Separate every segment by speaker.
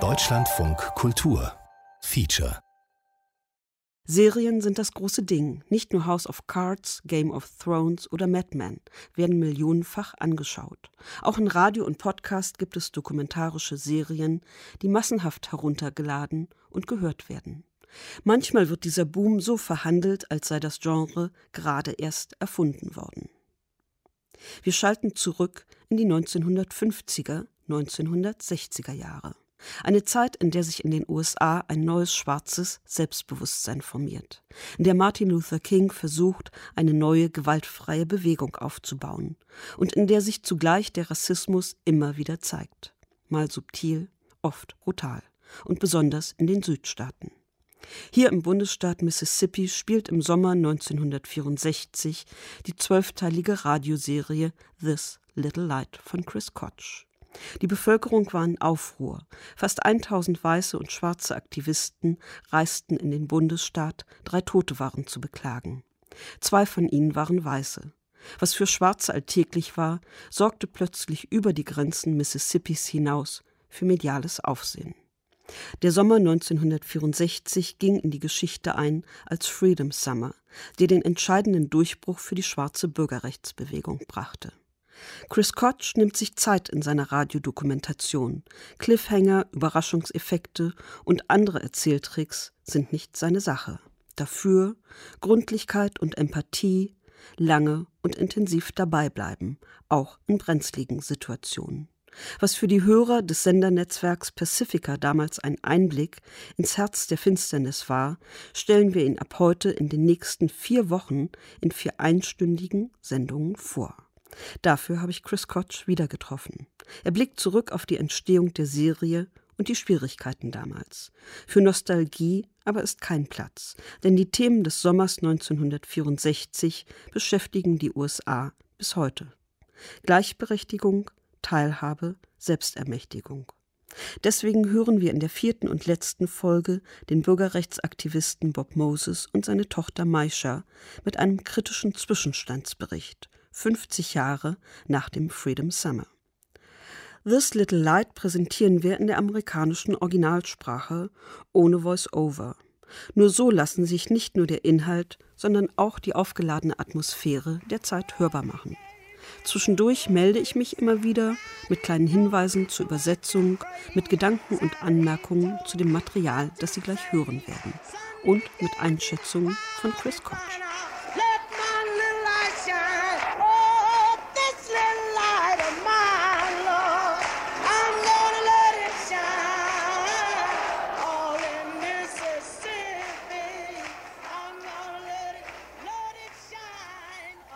Speaker 1: Deutschlandfunk Kultur Feature
Speaker 2: Serien sind das große Ding. Nicht nur House of Cards, Game of Thrones oder Mad Men werden millionenfach angeschaut. Auch in Radio und Podcast gibt es dokumentarische Serien, die massenhaft heruntergeladen und gehört werden. Manchmal wird dieser Boom so verhandelt, als sei das Genre gerade erst erfunden worden. Wir schalten zurück in die 1950er, 1960er Jahre. Eine Zeit, in der sich in den USA ein neues schwarzes Selbstbewusstsein formiert, in der Martin Luther King versucht, eine neue gewaltfreie Bewegung aufzubauen und in der sich zugleich der Rassismus immer wieder zeigt, mal subtil, oft brutal und besonders in den Südstaaten. Hier im Bundesstaat Mississippi spielt im Sommer 1964 die zwölfteilige Radioserie This Little Light von Chris Koch. Die Bevölkerung war in Aufruhr. Fast 1000 weiße und schwarze Aktivisten reisten in den Bundesstaat, drei Tote waren zu beklagen. Zwei von ihnen waren Weiße. Was für Schwarze alltäglich war, sorgte plötzlich über die Grenzen Mississippis hinaus für mediales Aufsehen. Der Sommer 1964 ging in die Geschichte ein als Freedom Summer, der den entscheidenden Durchbruch für die schwarze Bürgerrechtsbewegung brachte. Chris Koch nimmt sich Zeit in seiner Radiodokumentation. Cliffhanger, Überraschungseffekte und andere Erzähltricks sind nicht seine Sache. Dafür Gründlichkeit und Empathie, lange und intensiv dabei bleiben, auch in brenzligen Situationen was für die Hörer des Sendernetzwerks Pacifica damals ein Einblick ins Herz der Finsternis war, stellen wir ihn ab heute in den nächsten vier Wochen in vier einstündigen Sendungen vor. Dafür habe ich Chris Koch wieder getroffen. Er blickt zurück auf die Entstehung der Serie und die Schwierigkeiten damals. Für Nostalgie aber ist kein Platz, denn die Themen des Sommers 1964 beschäftigen die USA bis heute. Gleichberechtigung, Teilhabe, Selbstermächtigung. Deswegen hören wir in der vierten und letzten Folge den Bürgerrechtsaktivisten Bob Moses und seine Tochter Maisha mit einem kritischen Zwischenstandsbericht, 50 Jahre nach dem Freedom Summer. This Little Light präsentieren wir in der amerikanischen Originalsprache ohne Voice-Over. Nur so lassen sich nicht nur der Inhalt, sondern auch die aufgeladene Atmosphäre der Zeit hörbar machen. Zwischendurch melde ich mich immer wieder mit kleinen Hinweisen zur Übersetzung, mit Gedanken und Anmerkungen zu dem Material, das Sie gleich hören werden und mit Einschätzungen von Chris Koch.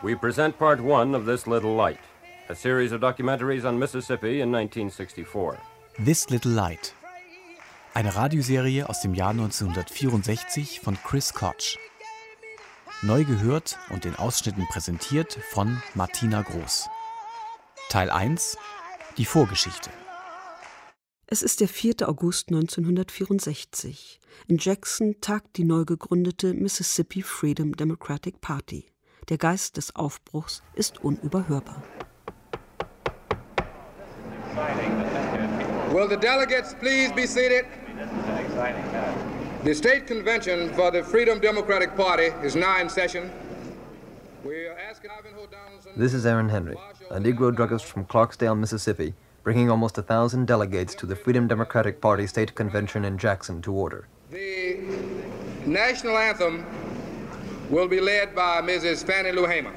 Speaker 3: We present part one of This Little Light, a series of documentaries on Mississippi in 1964.
Speaker 4: This Little Light. Eine Radioserie aus dem Jahr 1964 von Chris Koch. Neu gehört und in Ausschnitten präsentiert von Martina Groß. Teil 1 Die Vorgeschichte.
Speaker 2: Es ist der 4. August 1964. In Jackson tagt die neu gegründete Mississippi Freedom Democratic Party. Der Geist des Aufbruchs ist unüberhörbar.
Speaker 5: Will the delegates please be seated? The state convention for the Freedom Democratic Party is now in session.
Speaker 6: This is Aaron Henry, a Negro druggist from Clarksdale, Mississippi, bringing almost a thousand delegates to the Freedom Democratic Party state convention in Jackson to order.
Speaker 5: The national anthem will be led by Mrs. Fannie Lou Hamer.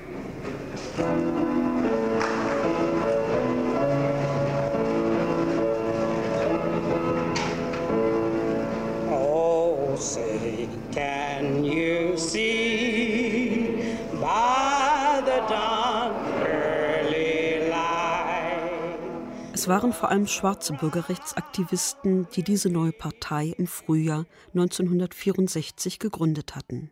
Speaker 7: Oh, say, can you see by the dawn early light?
Speaker 2: Es waren vor allem schwarze Bürgerrechtsaktivisten, die diese neue Partei im Frühjahr 1964 gegründet hatten.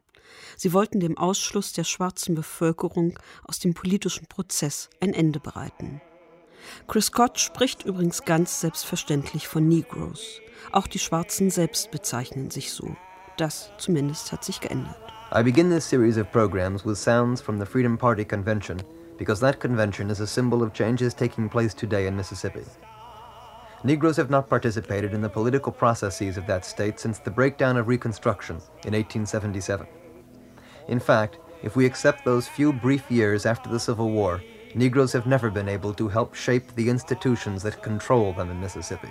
Speaker 2: Sie wollten dem Ausschluss der schwarzen Bevölkerung aus dem politischen Prozess ein Ende bereiten. Chris Scott spricht übrigens ganz selbstverständlich von Negroes. Auch die Schwarzen selbst bezeichnen sich so. Das zumindest hat sich geändert.
Speaker 6: I begin this series of programs with sounds from the Freedom Party convention because that convention is a symbol of changes taking place today in Mississippi. Negroes have not participated in the political processes of that state since the breakdown of Reconstruction in 1877. In fact, if we accept those few brief years after the Civil War, Negroes have never been able to help shape the institutions that control them in Mississippi.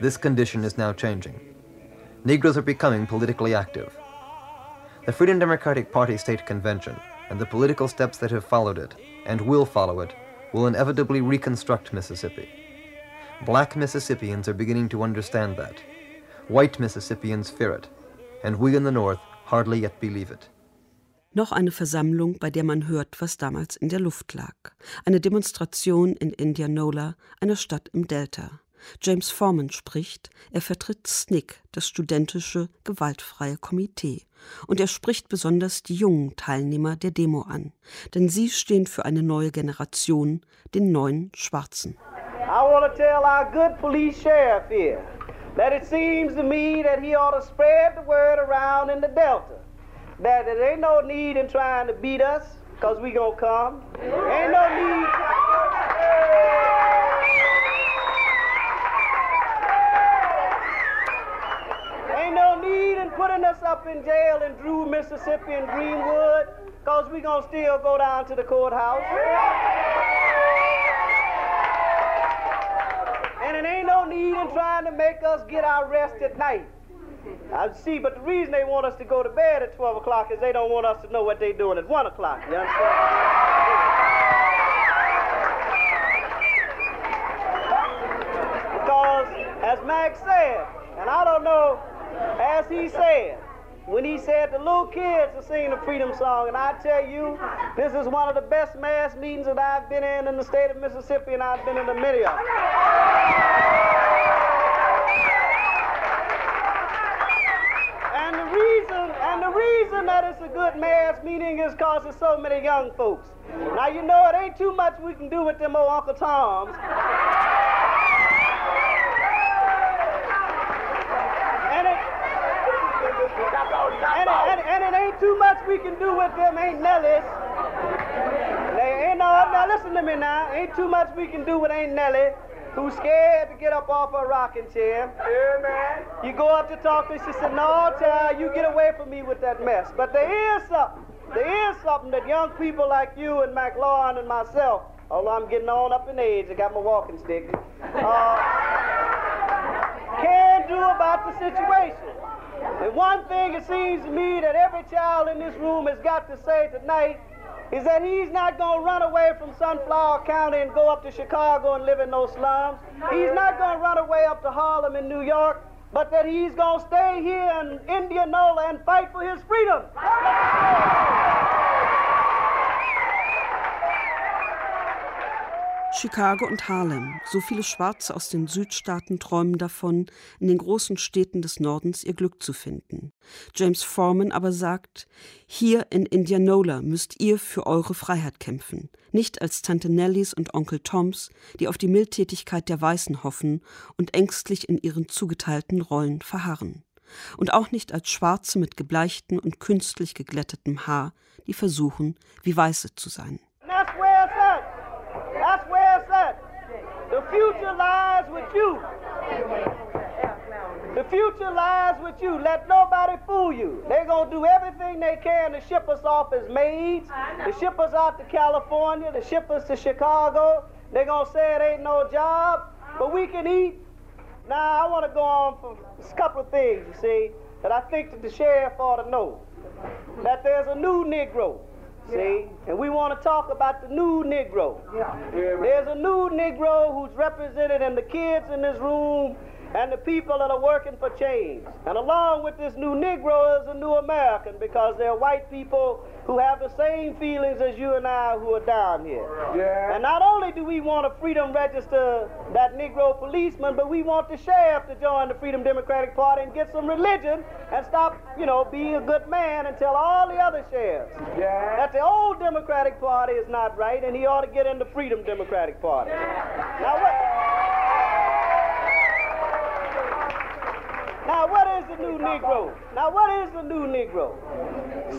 Speaker 6: This condition is now changing. Negroes are becoming politically active. The Freedom Democratic Party State Convention and the political steps that have followed it, and will follow it, will inevitably reconstruct Mississippi. Black Mississippians are beginning to understand that. White Mississippians fear it, and we in the North hardly yet believe it.
Speaker 2: Noch eine Versammlung, bei der man hört, was damals in der Luft lag. Eine Demonstration in Indianola, einer Stadt im Delta. James Forman spricht, er vertritt SNCC, das studentische gewaltfreie Komitee. Und er spricht besonders die jungen Teilnehmer der Demo an. Denn sie stehen für eine neue Generation, den neuen Schwarzen.
Speaker 8: I want to tell our good police sheriff here that it seems to me that he ought to spread the word around in the Delta that there ain't no need in trying to beat us because we gonna come. Ain't no need. Ain't no need in putting us up in jail in Drew, Mississippi and Greenwood because we gonna still go down to the courthouse. And ain't no need in trying to make us get our rest at night. I see, but the reason they want us to go to bed at 12 o'clock is they don't want us to know what they're doing at 1 o'clock. You understand? Because, as Max said, and I don't know, as he said, when he said the little kids are singing the freedom song, and I tell you, this is one of the best mass meetings that I've been in in the state of Mississippi, and I've been in a many of them. And the reason, and the reason that it's a good mass meeting is because there's so many young folks. Now you know it ain't too much we can do with them old Uncle Toms. And it, and, and it ain't too much we can do with them Ain't Nellies. They ain't no, now listen to me now. Ain't too much we can do with Ain't Nellie who's scared to get up off a rocking chair. Yeah, man. You go up to talk to her, she said, no, child, you get away from me with that mess. But there is something. There is something that young people like you and McLaurin and myself, although I'm getting on up in age, I got my walking stick, uh, can do about the situation. And one thing it seems to me that every child in this room has got to say tonight is that he's not going to run away from Sunflower County and go up to Chicago and live in those slums. He's not going to run away up to Harlem in New York, but that he's going to stay here in Indianola and fight for his freedom.
Speaker 2: Chicago und Harlem. So viele Schwarze aus den Südstaaten träumen davon, in den großen Städten des Nordens ihr Glück zu finden. James Foreman aber sagt, hier in Indianola müsst ihr für eure Freiheit kämpfen. Nicht als Tante Nellies und Onkel Toms, die auf die Mildtätigkeit der Weißen hoffen und ängstlich in ihren zugeteilten Rollen verharren. Und auch nicht als Schwarze mit gebleichten und künstlich geglättetem Haar, die versuchen, wie Weiße zu sein.
Speaker 8: Future lies with you. The future lies with you. Let nobody fool you. They're going to do everything they can to ship us off as maids, to ship us out to California, to ship us to Chicago. They're going to say it ain't no job, but we can eat. Now, I want to go on for a couple of things, you see, that I think that the sheriff ought to know. That there's a new Negro. See? And we want to talk about the new Negro. There's a new Negro who's represented in the kids in this room and the people that are working for change. And along with this new Negro is a new American because they're white people who have the same feelings as you and I who are down here.
Speaker 5: Yeah.
Speaker 8: And not only do we want to freedom register that Negro policeman, but we want the sheriff to join the Freedom Democratic Party and get some religion and stop, you know, being a good man and tell all the other sheriffs
Speaker 5: Yeah.
Speaker 8: that the old Democratic Party is not right and he ought to get in the Freedom Democratic Party. Now what? Now what is the new Negro? Now, what is the new Negro?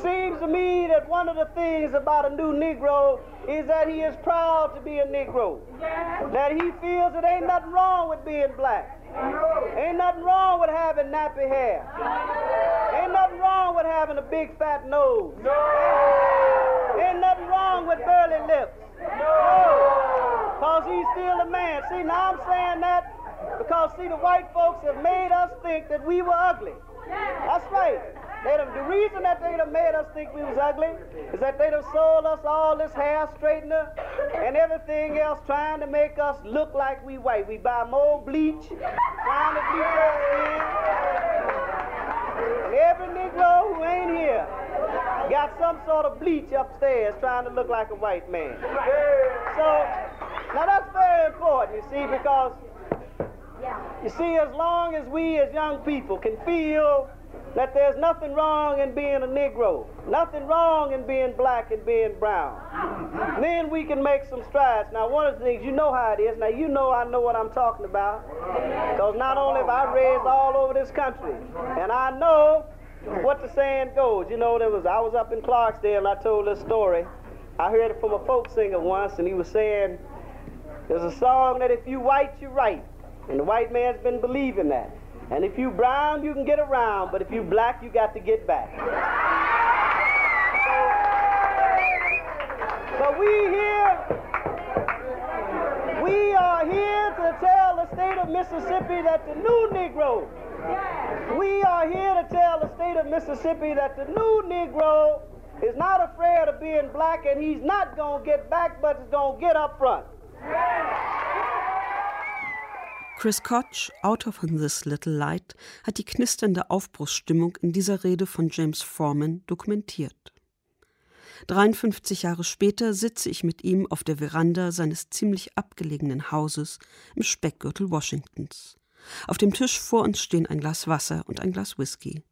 Speaker 8: Seems to me that one of the things about a new Negro is that he is proud to be a Negro. That he feels that ain't nothing wrong with being black. Ain't nothing wrong with having nappy hair. Ain't nothing wrong with having a big fat nose. Ain't nothing wrong with burly lips. No. Because he's still a man. See, now I'm saying that because, see, the white folks have made us think that we were ugly. That's right. They done, the reason that they done made us think we was ugly is that they done sold us all this hair straightener and everything else trying to make us look like we white. We buy more bleach, trying to bleach our skin. And every Negro who ain't here got some sort of bleach upstairs trying to look like a white man. So, now that's very important, you see, because you see, as long as we as young people can feel that there's nothing wrong in being a Negro, nothing wrong in being black and being brown, then we can make some strides. Now, one of the things, you know how it is. Now, you know I know what I'm talking about. Because not only have I raised all over this country, and I know what the saying goes. You know, there was I was up in Clarksdale and I told this story. I heard it from a folk singer once, and he was saying, there's a song that if you white, you right. And the white man's been believing that. And if you brown, you can get around, but if you black, you got to get back. But we here, we are here to tell the state of Mississippi that the new Negro, we are here to tell the state of Mississippi that the new Negro is not afraid of being black and he's not going to get back, but he's going to get up front.
Speaker 2: Chris Koch, Autor von This Little Light, hat die knisternde Aufbruchsstimmung in dieser Rede von James Foreman dokumentiert. 53 Jahre später sitze ich mit ihm auf der Veranda seines ziemlich abgelegenen Hauses im Speckgürtel Washingtons. Auf dem Tisch vor uns stehen ein Glas Wasser und ein Glas Whisky.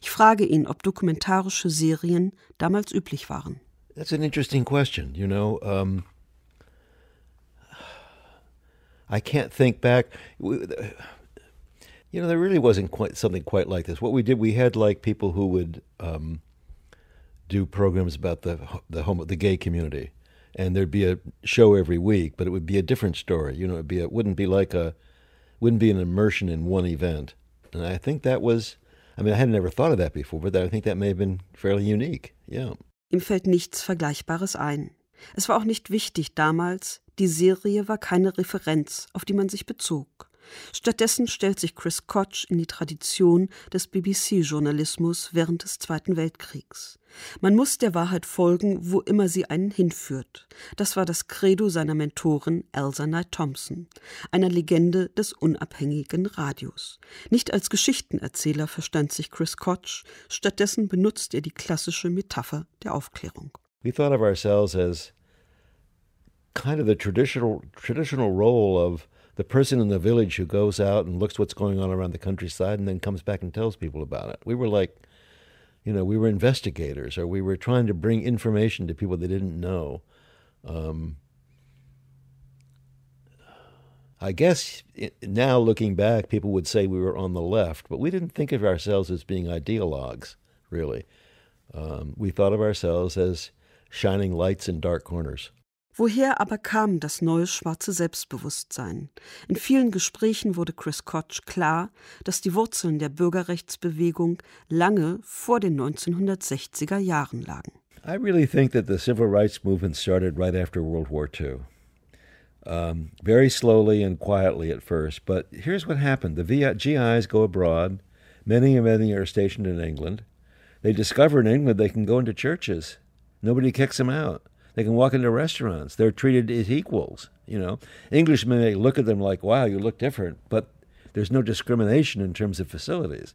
Speaker 2: Ich frage ihn, ob dokumentarische Serien damals üblich waren.
Speaker 9: That's an interesting question. You know, um, I can't think back. You know, there really wasn't quite something quite like this. What we did, we had like people who would um, do programs about the the home the gay community, and there'd be a show every week, but it would be a different story. You know, it'd be it wouldn't be like a wouldn't be an immersion in one event. And I think that was, I mean, I had never thought of that before, but I think that may have been fairly unique. Yeah.
Speaker 2: Ihm fällt nichts Vergleichbares ein. Es war auch nicht wichtig damals, die Serie war keine Referenz, auf die man sich bezog. Stattdessen stellt sich Chris Koch in die Tradition des BBC-Journalismus während des Zweiten Weltkriegs. Man muss der Wahrheit folgen, wo immer sie einen hinführt. Das war das Credo seiner Mentorin Elsa Knight Thompson, einer Legende des unabhängigen Radios. Nicht als Geschichtenerzähler verstand sich Chris Koch, stattdessen benutzt er die klassische Metapher der Aufklärung.
Speaker 9: We thought of ourselves as kind of the traditional traditional role of the person in the village who goes out and looks what's going on around the countryside and then comes back and tells people about it. We were like, you know, we were investigators or we were trying to bring information to people they didn't know. Um, I guess now looking back, people would say we were on the left, but we didn't think of ourselves as being ideologues, really. Um, we thought of ourselves as shining lights in dark corners.
Speaker 2: Woher aber kam das neue schwarze Selbstbewusstsein? In vielen Gesprächen wurde Chris Koch klar, dass die Wurzeln der Bürgerrechtsbewegung lange vor den 1960er Jahren lagen.
Speaker 9: I really think that the civil rights movement started right after World War II. Um, very slowly and quietly at first, but here's what happened. The GIs go abroad. Many and many are stationed in England. They discover in England they can go into churches. Nobody kicks them out. They can walk into restaurants. They're treated as equals. You know, Englishmen may look at them like, "Wow, you look different," but there's no discrimination in terms of facilities.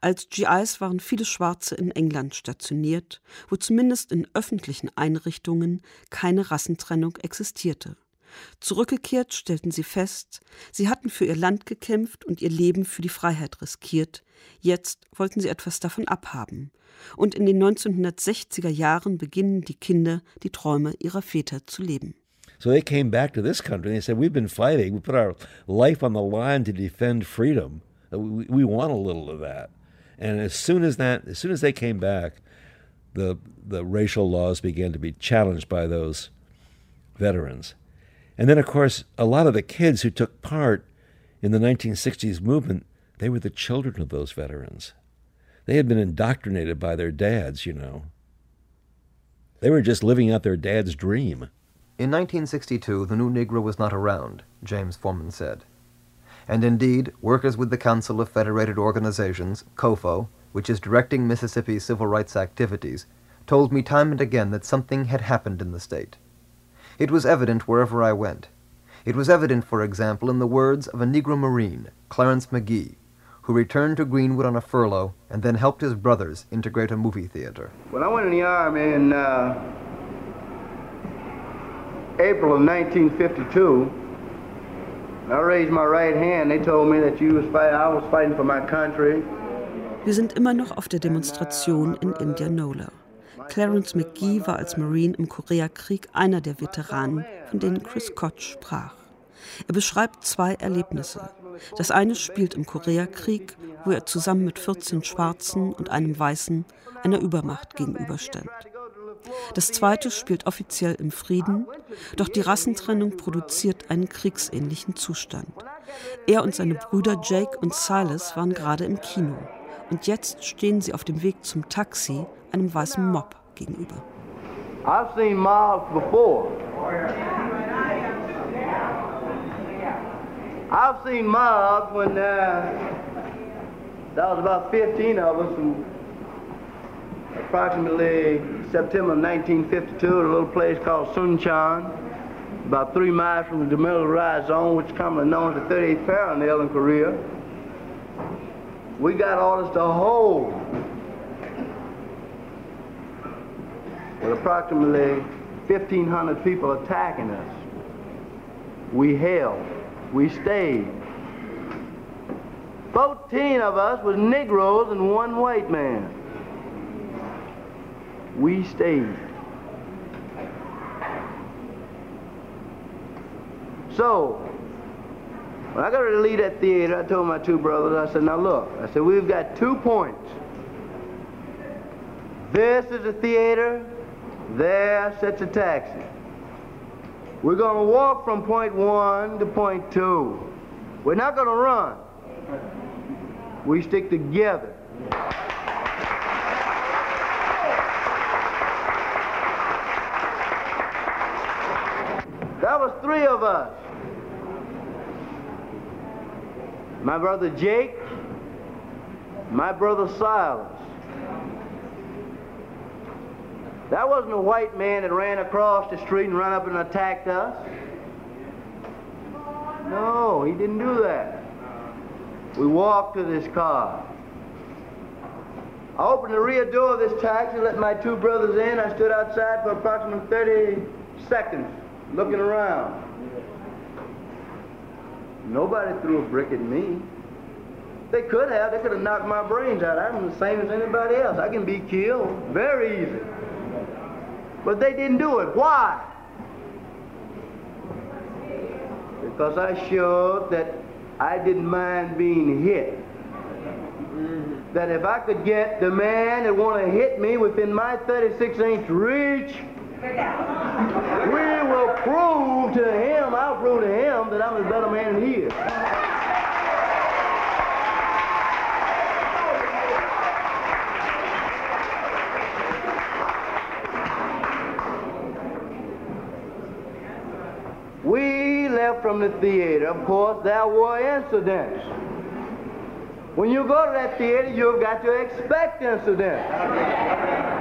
Speaker 2: Als GIs waren viele Schwarze in England stationiert, wo zumindest in öffentlichen Einrichtungen keine Rassentrennung existierte. Zurückgekehrt stellten sie fest, sie hatten für ihr Land gekämpft und ihr Leben für die Freiheit riskiert. Jetzt wollten sie etwas davon abhaben. Und in den 1960er Jahren beginnen die Kinder, die Träume ihrer Väter zu leben.
Speaker 9: So they came back to this country and they said, We've been fighting. We put our life on the line to defend freedom. We, we want a little of that. And as soon as that, as soon as they came back, the the racial laws began to be challenged by those veterans. And then, of course, a lot of the kids who took part in the 1960s movement, they were the children of those veterans. They had been indoctrinated by their dads, you know. They were just living out their dad's dream.
Speaker 6: In 1962, the new Negro was not around, James Forman said. And indeed, workers with the Council of Federated Organizations, COFO, which is directing Mississippi's civil rights activities, told me time and again that something had happened in the state. It was evident wherever I went. It was evident, for example, in the words of a Negro Marine, Clarence McGee, who returned to Greenwood on a furlough and then helped his brothers integrate a movie theater.
Speaker 10: When I went in the Army in uh, April of 1952, I raised my right hand. They told me that you was fight I was fighting for my country.
Speaker 2: Wir sind immer noch auf der Demonstration in Indianola. Clarence McGee war als Marine im Koreakrieg einer der Veteranen, von denen Chris Koch sprach. Er beschreibt zwei Erlebnisse. Das eine spielt im Koreakrieg, wo er zusammen mit 14 Schwarzen und einem Weißen einer Übermacht gegenüberstand. Das zweite spielt offiziell im Frieden, doch die Rassentrennung produziert einen kriegsähnlichen Zustand. Er und seine Brüder Jake und Silas waren gerade im Kino. Und jetzt stehen sie auf dem Weg zum Taxi einem weißen Mob gegenüber.
Speaker 10: I've seen mobs before. I've seen mobs when uh, there was about 15 of us from approximately September 1952 at a little place called Suncheon, about three miles from the demilitarized zone, which is commonly known as the 38th parallel in Korea. We got orders to hold with approximately 1,500 people attacking us. We held. We stayed. 14 of us was Negroes and one white man. We stayed. So, when I got ready to leave that theater, I told my two brothers, I said, now look, I said, we've got two points. This is the theater, there sits a taxi. We're going to walk from point one to point two. We're not going to run. We stick together. That was three of us. My brother Jake, my brother Silas. That wasn't a white man that ran across the street and ran up and attacked us. No, he didn't do that. We walked to this car. I opened the rear door of this taxi, let my two brothers in. I stood outside for approximately 30 seconds, looking around. Nobody threw a brick at me. They could have. They could have knocked my brains out. I'm the same as anybody else. I can be killed very easy. But they didn't do it. Why? Because I showed that I didn't mind being hit. That if I could get the man that want to hit me within my 36 inch reach, we will prove to him, I'll prove to him that I'm a better man than he is. We left from the theater. Of course, there were incidents. When you go to that theater, you've got to expect incidents.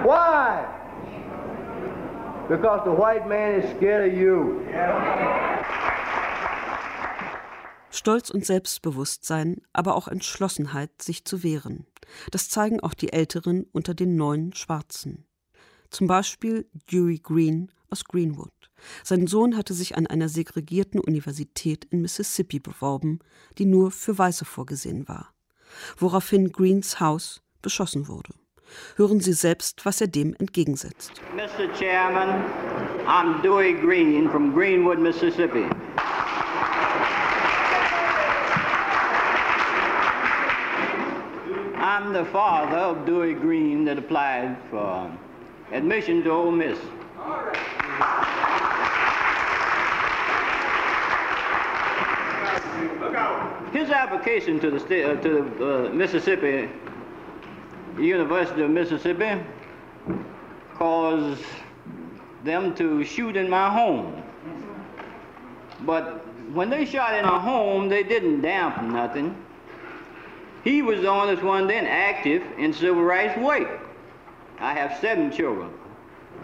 Speaker 10: Why? Because the white man is scared of you.
Speaker 2: Stolz und Selbstbewusstsein, aber auch Entschlossenheit, sich zu wehren. Das zeigen auch die Älteren unter den neuen Schwarzen. Zum Beispiel Dewey Green aus Greenwood. Sein Sohn hatte sich an einer segregierten Universität in Mississippi beworben, die nur für Weiße vorgesehen war, woraufhin Greens Haus beschossen wurde. Hören Sie selbst, was er dem entgegensetzt.
Speaker 10: Mr. Chairman, I'm Dewey Green from Greenwood, Mississippi.
Speaker 11: I'm the father of Dewey Green that applied for admission to Ole Miss. His application to the state, uh, to the uh, Mississippi University of Mississippi caused them to shoot in my home. But when they shot in our home, they didn't dampen nothing. He was the only one then active in civil rights work. I have seven children.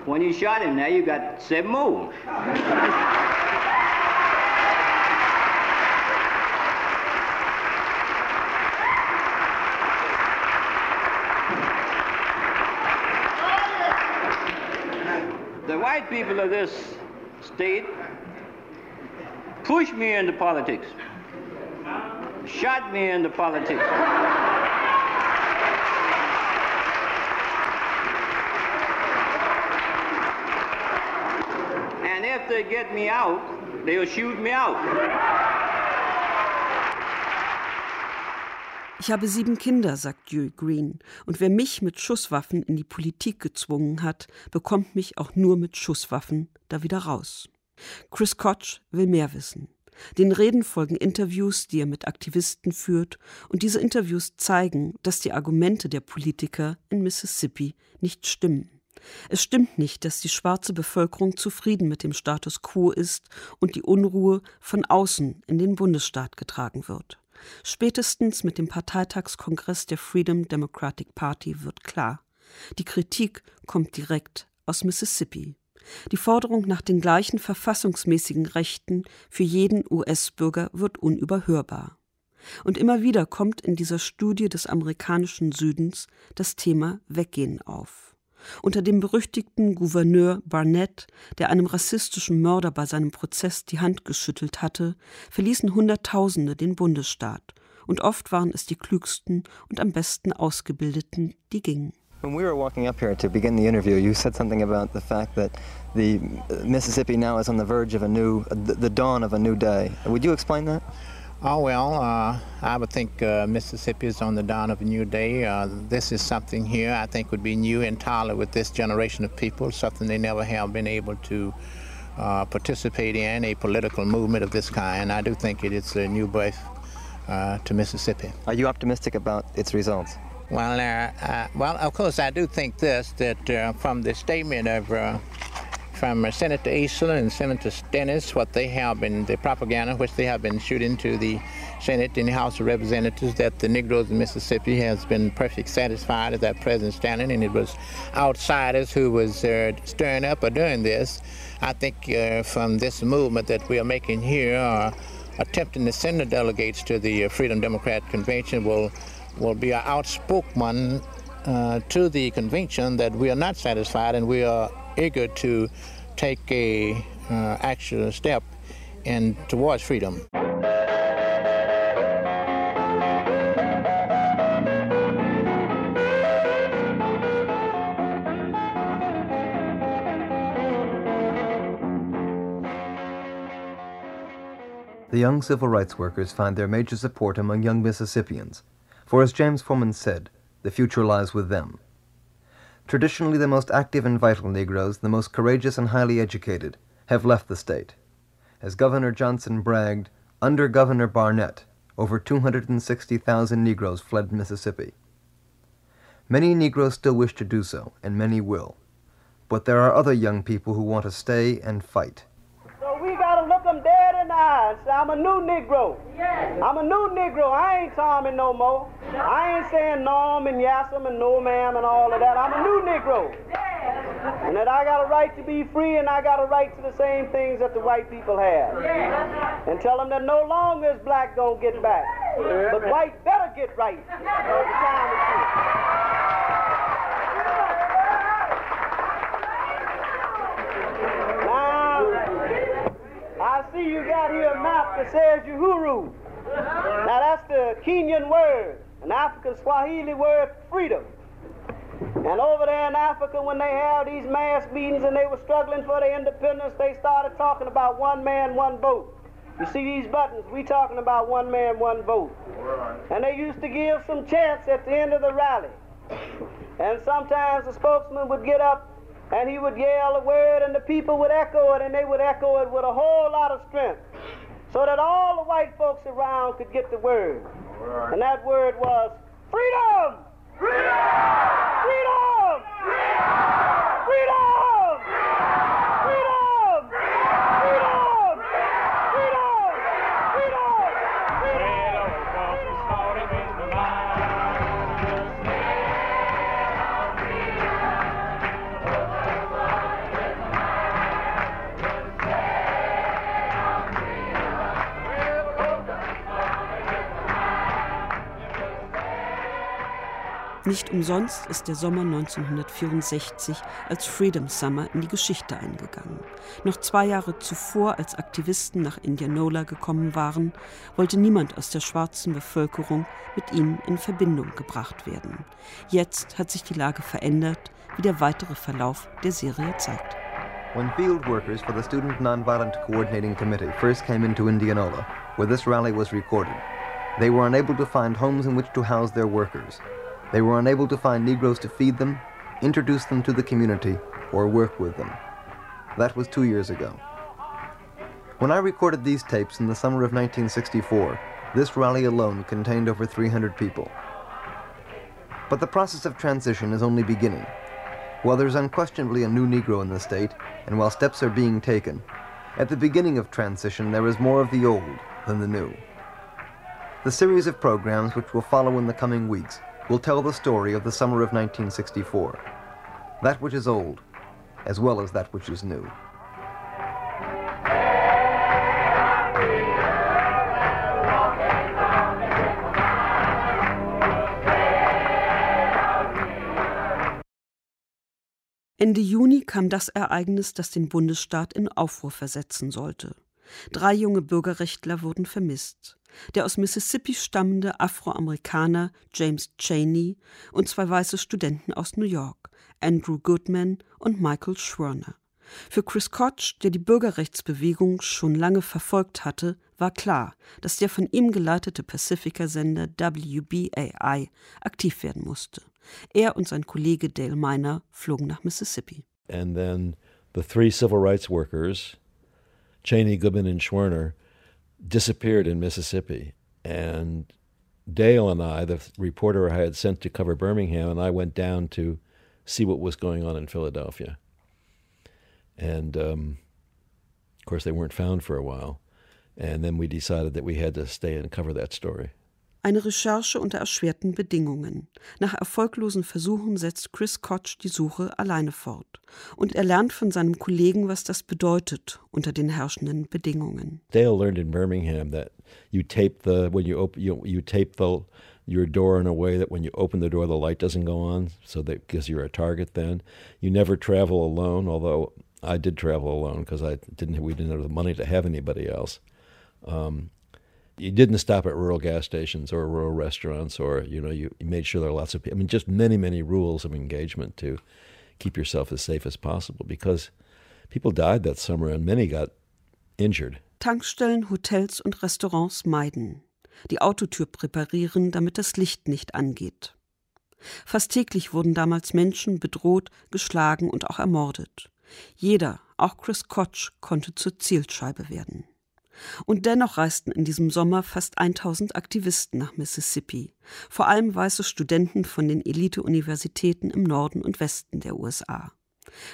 Speaker 11: When you shot him now, you got seven more. the white people of this state pushed me into politics, shot me into politics. And if they get me out, they'll shoot me out.
Speaker 2: Ich habe sieben Kinder, sagt Dewey Green, und wer mich mit Schusswaffen in die Politik gezwungen hat, bekommt mich auch nur mit Schusswaffen da wieder raus. Chris Koch will mehr wissen. Den Reden folgen Interviews, die er mit Aktivisten führt, und diese Interviews zeigen, dass die Argumente der Politiker in Mississippi nicht stimmen. Es stimmt nicht, dass die schwarze Bevölkerung zufrieden mit dem Status quo ist und die Unruhe von außen in den Bundesstaat getragen wird. Spätestens mit dem Parteitagskongress der Freedom Democratic Party wird klar, die Kritik kommt direkt aus Mississippi. Die Forderung nach den gleichen verfassungsmäßigen Rechten für jeden US-Bürger wird unüberhörbar. Und immer wieder kommt in dieser Studie des amerikanischen Südens das Thema Weggehen auf. Unter dem berüchtigten Gouverneur Barnett, der einem rassistischen Mörder bei seinem Prozess die Hand geschüttelt hatte, verließen Hunderttausende den Bundesstaat, und oft waren es die klügsten und am besten ausgebildeten, die gingen.
Speaker 6: When we were walking up here to begin the interview, you said something about the fact that the Mississippi now is on the verge of a new, the dawn of a new day. Would you explain that?
Speaker 12: Oh, well, uh, I would think uh, Mississippi is on the dawn of a new day. Uh, this is something here I think would be new entirely with this generation of people, something they never have been able to uh, participate in, a political movement of this kind. I do think it is a new birth uh, to Mississippi.
Speaker 6: Are you optimistic about its results?
Speaker 12: Well, uh, well, of course, I do think this, that from the statement of from Senator Eastland and Senator Stennis what they have been, the propaganda which they have been shooting to the Senate and the House of Representatives that the Negroes in Mississippi has been perfectly satisfied at that present standing and it was outsiders who was uh, stirring up or doing this. I think uh, from this movement that we are making here, uh, attempting to send the delegates to the Freedom Democrat Convention will will be an outspoken uh, to the convention that we are not satisfied and we are eager to take a uh, actual step in towards freedom.
Speaker 6: The young civil rights workers find their major support among young Mississippians, for as James Forman said, the future lies with them. Traditionally the most active and vital Negroes, the most courageous and highly educated, have left the state. As Governor Johnson bragged, under Governor Barnett, over 260,000 Negroes fled Mississippi. Many Negroes still wish to do so, and many will. But there are other young people who want to stay and fight.
Speaker 8: So we gotta look them dead in the eyes. I'm a new Negro. Yes. I'm a new Negro. I ain't Tommy no more. I ain't saying Norm and Yassam and no ma'am and all of that. I'm a new Negro. And that I got a right to be free and I got a right to the same things that the white people have. And tell them that no longer is black gonna get back. But white better get right. The time is Now, I see you got here a map that says Uhuru. Now that's the Kenyan word an African Swahili word for freedom. And over there in Africa, when they had these mass meetings and they were struggling for their independence, they started talking about one man, one vote. You see these buttons, we talking about one man, one vote. And they used to give some chants at the end of the rally. And sometimes the spokesman would get up and he would yell a word and the people would echo it and they would echo it with a whole lot of strength so that all the white folks around could get the word. And that word was freedom! freedom! Freedom! Freedom! Freedom! Freedom!
Speaker 2: Nicht umsonst ist der Sommer 1964 als Freedom Summer in die Geschichte eingegangen. Noch zwei Jahre zuvor, als Aktivisten nach Indianola gekommen waren, wollte niemand aus der schwarzen Bevölkerung mit ihnen in Verbindung gebracht werden. Jetzt hat sich die Lage verändert, wie der weitere Verlauf der Serie zeigt.
Speaker 6: When field workers for the Student Nonviolent Coordinating Committee first came into Indianola, where this rally was recorded, they were unable to find homes in which to house their workers. They were unable to find Negroes to feed them, introduce them to the community, or work with them. That was two years ago. When I recorded these tapes in the summer of 1964, this rally alone contained over 300 people. But the process of transition is only beginning. While there's unquestionably a new Negro in the state, and while steps are being taken, at the beginning of transition there is more of the old than the new. The series of programs which will follow in the coming weeks will tell the story of the summer of 1964, that which is old, as well as that which is new.
Speaker 2: Ende Juni kam das Ereignis, das den Bundesstaat in Aufruhr versetzen sollte. Drei junge Bürgerrechtler wurden vermisst. Der aus Mississippi stammende Afroamerikaner James Cheney und zwei weiße Studenten aus New York, Andrew Goodman und Michael Schwerner. Für Chris Koch, der die Bürgerrechtsbewegung schon lange verfolgt hatte, war klar, dass der von ihm geleitete Pacifica-Sender WBAI aktiv werden musste. Er und sein Kollege Dale Miner flogen nach Mississippi.
Speaker 9: And then the three civil rights workers, Chaney, Goodman, and Schwerner, disappeared in Mississippi. And Dale and I, the reporter I had sent to cover Birmingham, and I went down to see what was going on in Philadelphia. And um, of course, they weren't found for a while. And then we decided that we had to stay and cover that story.
Speaker 2: Eine Recherche unter erschwerten Bedingungen. Nach erfolglosen Versuchen setzt Chris Koch die Suche alleine fort. Und er lernt von seinem Kollegen, was das bedeutet unter den herrschenden Bedingungen.
Speaker 9: Dale learned in Birmingham that you tape the when you open you, you tape the your door in a way that when you open the door the light doesn't go on so that because you're a target then you never travel alone although I did travel alone because I didn't we didn't have the money to have anybody else um, you didn't stop at rural gas stations or rural restaurants, or you know, you, you made sure there are lots of. I mean, just many, many rules of engagement to keep yourself as safe as possible because people died that summer and many got injured.
Speaker 2: Tankstellen, Hotels und Restaurants meiden. Die Autotür präparieren, damit das Licht nicht angeht. Fast täglich wurden damals Menschen bedroht, geschlagen und auch ermordet. Jeder, auch Chris Koch, konnte zur Zielscheibe werden. Und dennoch reisten in diesem Sommer fast 1000 Aktivisten nach Mississippi, vor allem weiße Studenten von den Elite-Universitäten im Norden und Westen der USA.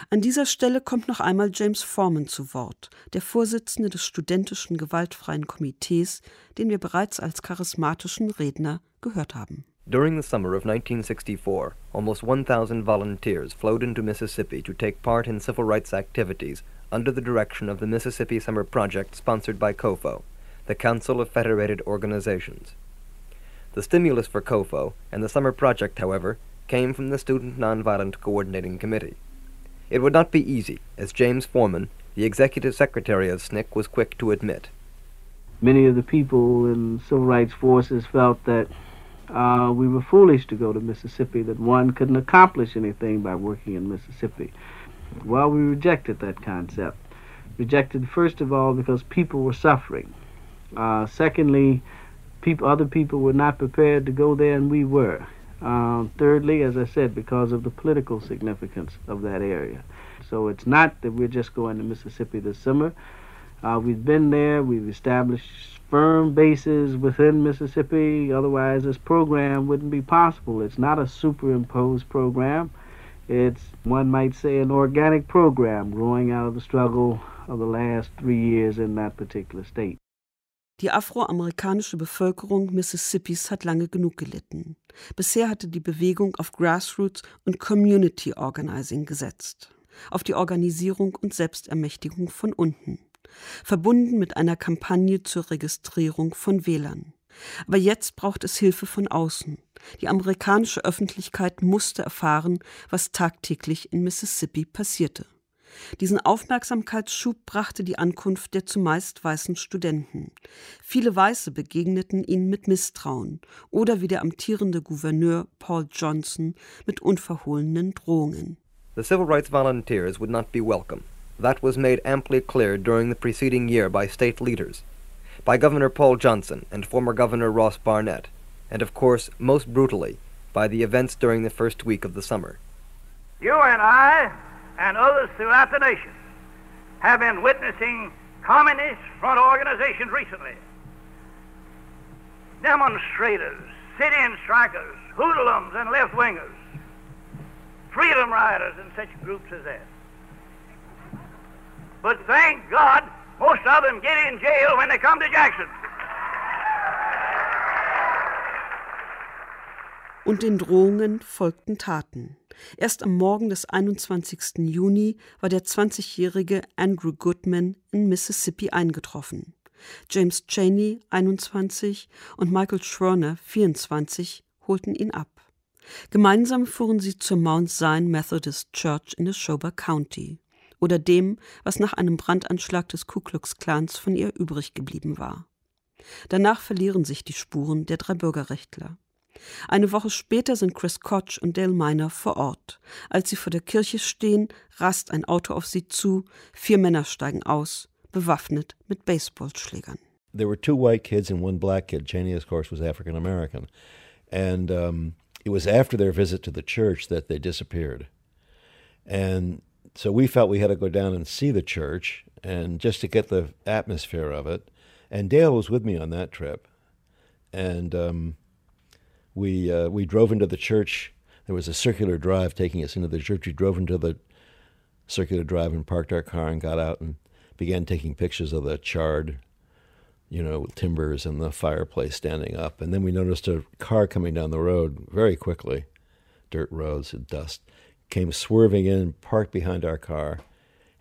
Speaker 2: An dieser Stelle kommt noch einmal James Foreman zu Wort, der Vorsitzende des studentischen gewaltfreien Komitees, den wir bereits als charismatischen Redner gehört haben.
Speaker 6: During the summer of 1964, almost 1,000 volunteers flowed into Mississippi to take part in civil rights activities under the direction of the Mississippi Summer Project sponsored by COFO, the Council of Federated Organizations. The stimulus for COFO and the Summer Project, however, came from the Student Nonviolent Coordinating Committee. It would not be easy, as James Forman, the executive secretary of SNCC, was quick to admit.
Speaker 13: Many of the people in civil rights forces felt that uh, we were foolish to go to Mississippi, that one couldn't accomplish anything by working in Mississippi. Well, we rejected that concept. Rejected, first of all, because people were suffering. Uh, secondly, people, other people were not prepared to go there, and we were. Um, thirdly, as I said, because of the political significance of that area. So it's not that we're just going to Mississippi this summer. Uh, we've been there, we've established firm bases within Mississippi, otherwise, this program wouldn't be possible. It's not a superimposed program, it's, one might say, an organic program growing out of the struggle of the last three years in that particular state.
Speaker 2: Die afroamerikanische Bevölkerung Mississippis hat lange genug gelitten. Bisher hatte die Bewegung auf Grassroots und Community Organizing gesetzt, auf die Organisierung und Selbstermächtigung von unten, verbunden mit einer Kampagne zur Registrierung von Wählern. Aber jetzt braucht es Hilfe von außen. Die amerikanische Öffentlichkeit musste erfahren, was tagtäglich in Mississippi passierte. Diesen Aufmerksamkeitsschub brachte die Ankunft der zumeist weißen Studenten. Viele Weiße begegneten ihnen mit Misstrauen oder wie der amtierende Gouverneur Paul Johnson mit unverhohlenen Drohungen.
Speaker 6: The civil rights volunteers would not be welcome. That was made amply clear during the preceding year by state leaders, by Governor Paul Johnson and former Governor Ross Barnett, and of course, most brutally, by the events during the first week of the summer.
Speaker 14: You and I and others throughout the nation have been witnessing communist front organizations recently. Demonstrators, sit-in strikers, hoodlums and left-wingers, freedom riders and such groups as that. But thank God, most of them get in jail when they come to Jackson.
Speaker 2: Und den Drohungen folgten Taten. Erst am Morgen des 21. Juni war der 20-jährige Andrew Goodman in Mississippi eingetroffen. James Cheney, 21, und Michael Schroner, 24, holten ihn ab. Gemeinsam fuhren sie zur Mount Zion Methodist Church in Neshoba County oder dem, was nach einem Brandanschlag des Ku Klux Klans von ihr übrig geblieben war. Danach verlieren sich die Spuren der drei Bürgerrechtler. Eine Woche später sind Chris Koch und Dale Miner vor Ort. Als sie vor der Kirche stehen, rast ein Auto auf sie zu, vier Männer steigen aus, bewaffnet mit Baseballschlägern.
Speaker 9: There were two white kids and one black kid. Cheney, of course, was African American. And um, it was after their visit to the church that they disappeared. And so we felt we had to go down and see the church and just to get the atmosphere of it. And Dale was with me on that trip. And um, we uh, we drove into the church. There was a circular drive taking us into the church. We drove into the circular drive and parked our car and got out and began taking pictures of the charred, you know, timbers and the fireplace standing up. And then we noticed a car coming down the road very quickly, dirt roads and dust, came swerving in, parked behind our car,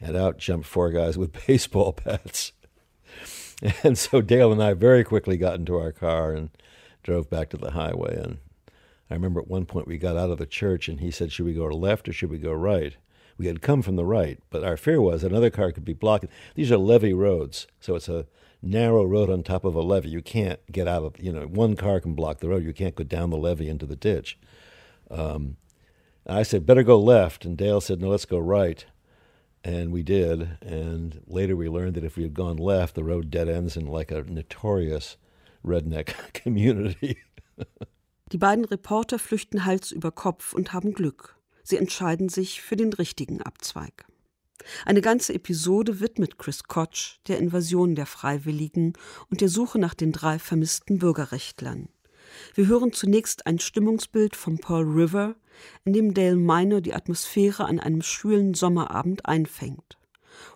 Speaker 9: and out jumped four guys with baseball bats. And so Dale and I very quickly got into our car and drove back to the highway. And I remember at one point we got out of the church and he said, Should we go left or should we go right? We had come from the right, but our fear was another car could be blocking. These are levee roads, so it's a narrow road on top of a levee. You can't get out of, you know, one car can block the road. You can't go down the levee into the ditch. Um, I said, better go left. And Dale said, no, let's go right. And we did. And later we learned that if we had gone left, the road dead ends in like a notorious redneck community.
Speaker 2: Die beiden Reporter flüchten Hals über Kopf und haben Glück. Sie entscheiden sich für den richtigen Abzweig. Eine ganze Episode widmet Chris Koch der Invasion der Freiwilligen und der Suche nach den drei vermissten Bürgerrechtlern. Wir hören zunächst ein Stimmungsbild vom Pearl River, in dem Dale Minor die Atmosphäre an einem schwülen Sommerabend einfängt.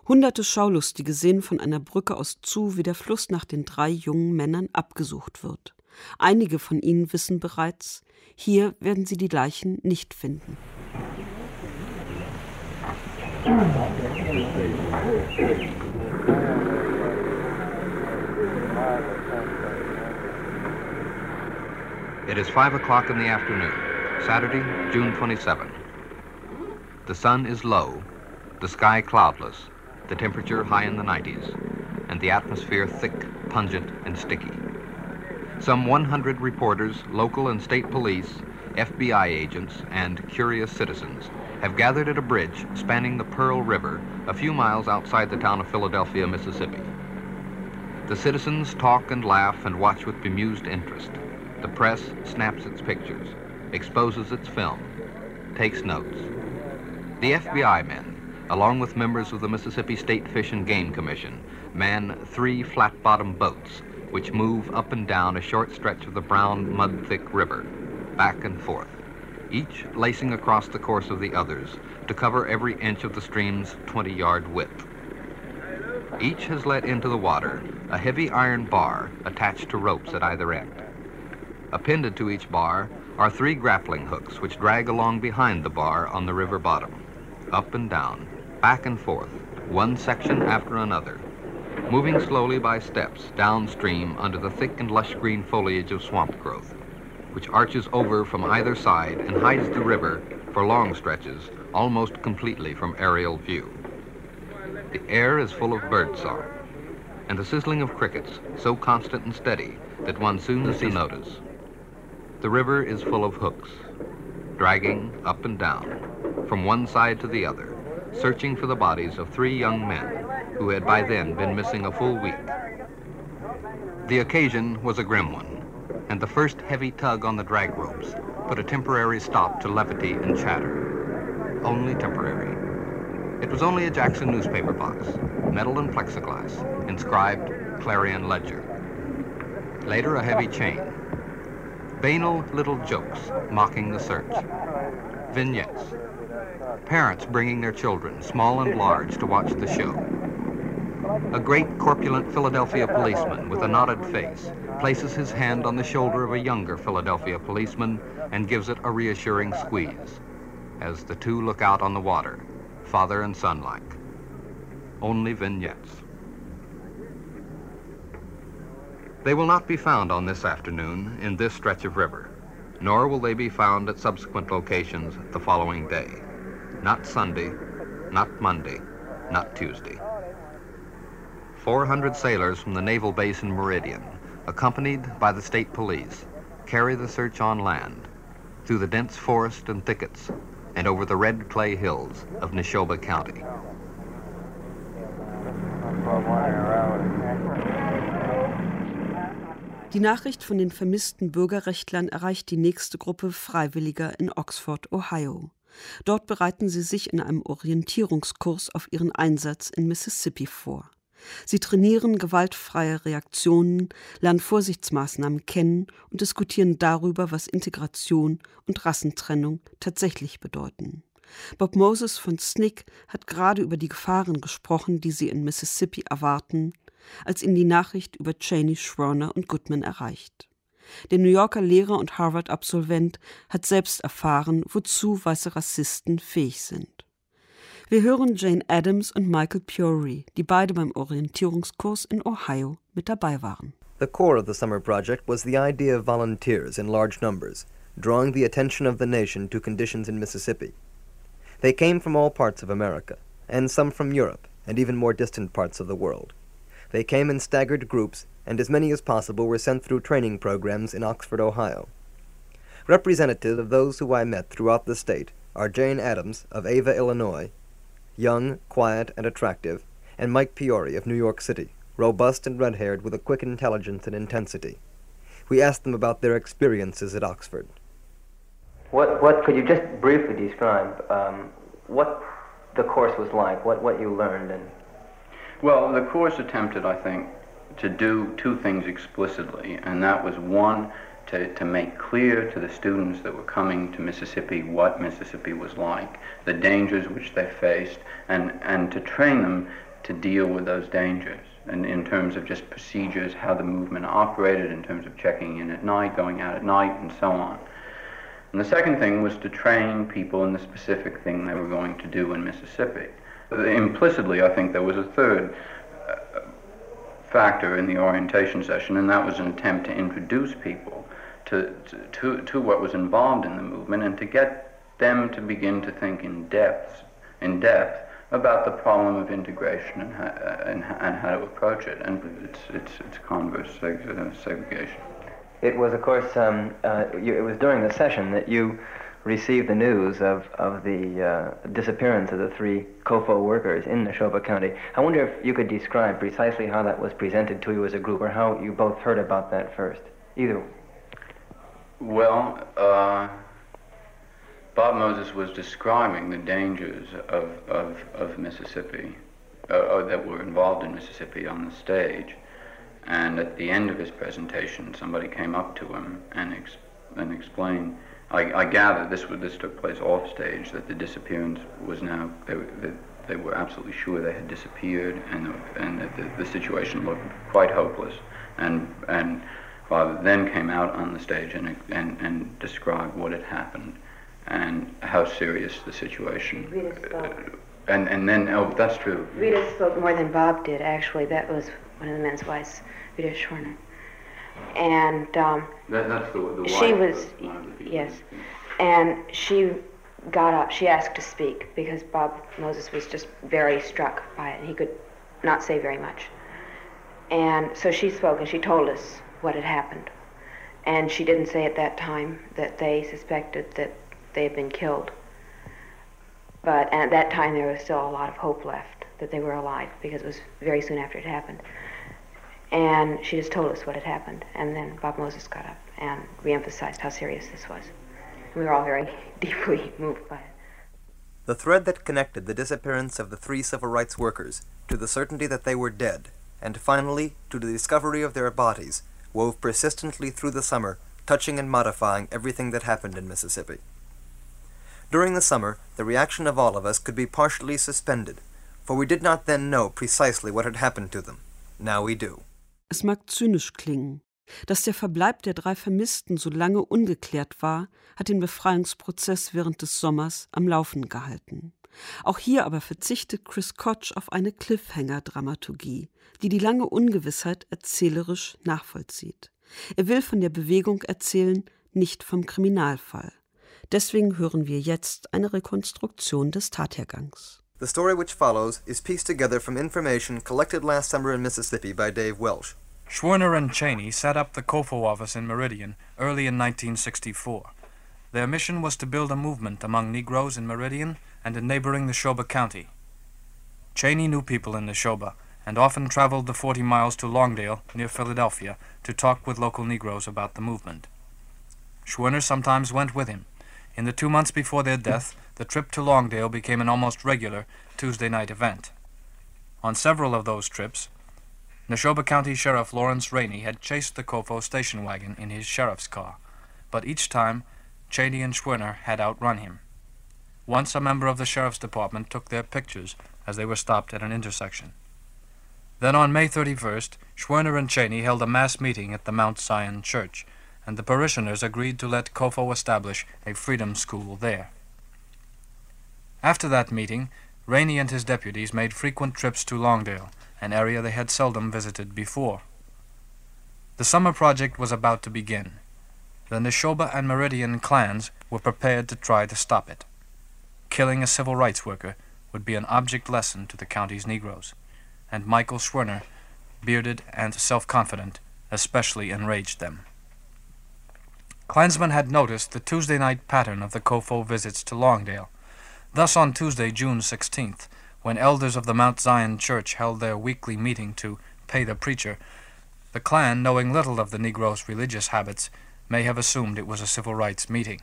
Speaker 2: Hunderte Schaulustige sehen von einer Brücke aus zu, wie der Fluss nach den drei jungen Männern abgesucht wird. Einige von ihnen wissen bereits, hier werden sie die Leichen nicht finden.
Speaker 15: It is 5 o'clock in the afternoon, Saturday, June 27. The sun is low, the sky cloudless, the temperature high in the 90s, and the atmosphere thick, pungent, and sticky. Some 100 reporters, local and state police, FBI agents, and curious citizens have gathered at a bridge spanning the Pearl River a few miles outside the town of Philadelphia, Mississippi. The citizens talk and laugh and watch with bemused interest. The press snaps its pictures, exposes its film, takes notes. The FBI men, along with members of the Mississippi State Fish and Game Commission, man three flat-bottom boats which move up and down a short stretch of the brown, mud-thick river, back and forth, each lacing across the course of the others to cover every inch of the stream's 20-yard width. Each has let into the water a heavy iron bar attached to ropes at either end. Appended to each bar are three grappling hooks which drag along behind the bar on the river bottom, up and down, back and forth, one section after another, moving slowly by steps downstream under the thick and lush green foliage of swamp growth, which arches over from either side and hides the river for long stretches almost completely from aerial view. The air is full of bird song, and the sizzling of crickets so constant and steady that one soon sees notice. The river is full of hooks, dragging up and down, from one side to the other, searching for the bodies of three young men who had by then been missing a full week. The occasion was a grim one, and the first heavy tug on the drag ropes put a temporary stop to levity and chatter. Only temporary. It was only a Jackson newspaper box, metal and plexiglass, inscribed Clarion Ledger. Later, a heavy chain. Banal little jokes mocking the search. Vignettes. Parents bringing their children, small and large, to watch the show. A great corpulent Philadelphia policeman with a knotted face places his hand on the shoulder of a younger Philadelphia policeman and gives it a reassuring squeeze as the two look out on the water, father and son like. Only vignettes. They will not be found on this afternoon in this stretch of river, nor will they be found at subsequent locations the following day. Not Sunday, not Monday, not Tuesday. 400 sailors from the naval base in Meridian, accompanied by the state police, carry the search on land, through the dense forest and thickets, and over the red clay hills of Neshoba County.
Speaker 2: Die Nachricht von den vermissten Bürgerrechtlern erreicht die nächste Gruppe Freiwilliger in Oxford, Ohio. Dort bereiten sie sich in einem Orientierungskurs auf ihren Einsatz in Mississippi vor. Sie trainieren gewaltfreie Reaktionen, lernen Vorsichtsmaßnahmen kennen und diskutieren darüber, was Integration und Rassentrennung tatsächlich bedeuten. Bob Moses von SNCC hat gerade über die Gefahren gesprochen, die sie in Mississippi erwarten, als ihn die Nachricht über Cheney, Schroner und Goodman erreicht. Der New Yorker Lehrer und Harvard-Absolvent hat selbst erfahren, wozu weiße Rassisten fähig sind. Wir hören Jane Addams und Michael Puri, die beide beim Orientierungskurs in Ohio mit dabei waren.
Speaker 6: The core of the summer project was the idea of volunteers in large numbers, drawing the attention of the nation to conditions in Mississippi. They came from all parts of America, and some from Europe, and even more distant parts of the world. They came in staggered groups, and as many as possible were sent through training programs in Oxford, Ohio. Representative of those who I met throughout the state are Jane Addams of Ava, Illinois, young, quiet, and attractive, and Mike Piore of New York City, robust and red haired with a quick intelligence and intensity. We asked them about their experiences at Oxford.
Speaker 16: What, what could you just briefly describe um, what the course was like, what, what you learned? And...
Speaker 17: Well, the course attempted, I think, to do two things explicitly, and that was one, to, to make clear to the students that were coming to Mississippi what Mississippi was like, the dangers which they faced, and, and to train them to deal with those dangers. And in terms of just procedures, how the movement operated, in terms of checking in at night, going out at night, and so on. And the second thing was to train people in the specific thing they were going to do in Mississippi. Implicitly, I think there was a third uh, factor in the orientation session, and that was an attempt to introduce people to, to, to what was involved in the movement and to get them to begin to think in depth, in depth about the problem of integration and how, uh, and, and how to approach it and its, its, its converse uh, segregation.
Speaker 16: It was, of course, um, uh, you, it was during the session that you received the news of, of the uh, disappearance of the three COFO workers in Neshoba County. I wonder if you could describe precisely how that was presented to you as a group or how you both heard about that first. Either.
Speaker 17: Well, uh, Bob Moses was describing the dangers of, of, of Mississippi uh, uh, that were involved in Mississippi on the stage. And at the end of his presentation, somebody came up to him and, ex- and explained I, I gather this this took place off stage. That the disappearance was now they, that they were absolutely sure they had disappeared, and and that the, the situation looked quite hopeless. And and Father then came out on the stage and and and described what had happened, and how serious the situation.
Speaker 18: Rita spoke.
Speaker 17: And and then oh that's true.
Speaker 18: Rita spoke more than Bob did. Actually, that was one of the men's wives, Rita Schwerner and um,
Speaker 17: that, that's the, the
Speaker 18: she was yes, and she got up. She asked to speak because Bob Moses was just very struck by it, and he could not say very much. And so she spoke, and she told us what had happened. And she didn't say at that time that they suspected that they had been killed. But at that time, there was still a lot of hope left that they were alive because it was very soon after it happened. And she just told us what had happened. And then Bob Moses got up and reemphasized how serious this was. We were all very deeply moved by it.
Speaker 6: The thread that connected the disappearance of the three civil rights workers to the certainty that they were dead, and finally to the discovery of their bodies, wove persistently through the summer, touching and modifying everything that happened in Mississippi. During the summer, the reaction of all of us could be partially suspended, for we did not then know precisely what had happened to them. Now we do.
Speaker 2: Es mag zynisch klingen. Dass der Verbleib der drei Vermissten so lange ungeklärt war, hat den Befreiungsprozess während des Sommers am Laufen gehalten. Auch hier aber verzichtet Chris Koch auf eine Cliffhanger-Dramaturgie, die die lange Ungewissheit erzählerisch nachvollzieht. Er will von der Bewegung erzählen, nicht vom Kriminalfall. Deswegen hören wir jetzt eine Rekonstruktion des Tathergangs.
Speaker 6: The story which follows is pieced together from information collected last summer in Mississippi by Dave Welsh.
Speaker 19: Schwerner and Chaney set up the COFO office in Meridian early in 1964. Their mission was to build a movement among Negroes in Meridian and in neighboring Neshoba County. Chaney knew people in Neshoba and often traveled the 40 miles to Longdale, near Philadelphia, to talk with local Negroes about the movement. Schwerner sometimes went with him. In the two months before their death, the trip to Longdale became an almost regular Tuesday night event. On several of those trips, Neshoba County Sheriff Lawrence Rainey had chased the COFO station wagon in his sheriff's car, but each time Chaney and Schwerner had outrun him. Once a member of the sheriff's department took their pictures as they were stopped at an intersection. Then on May 31st, Schwerner and Chaney held a mass meeting at the Mount Zion Church, and the parishioners agreed to let COFO establish a freedom school there. After that meeting, Rainey and his deputies made frequent trips to Longdale, an area they had seldom visited before. The summer project was about to begin. The Neshoba and Meridian Klans were prepared to try to stop it. Killing a civil rights worker would be an object lesson to the county's Negroes, and Michael Schwerner, bearded and self-confident, especially enraged them. Klansmen had noticed the Tuesday night pattern of the COFO visits to Longdale, Thus, on Tuesday, June 16th, when elders of the Mount Zion Church held their weekly meeting to pay the preacher, the Klan, knowing little of the Negroes' religious habits, may have assumed it was a civil rights meeting.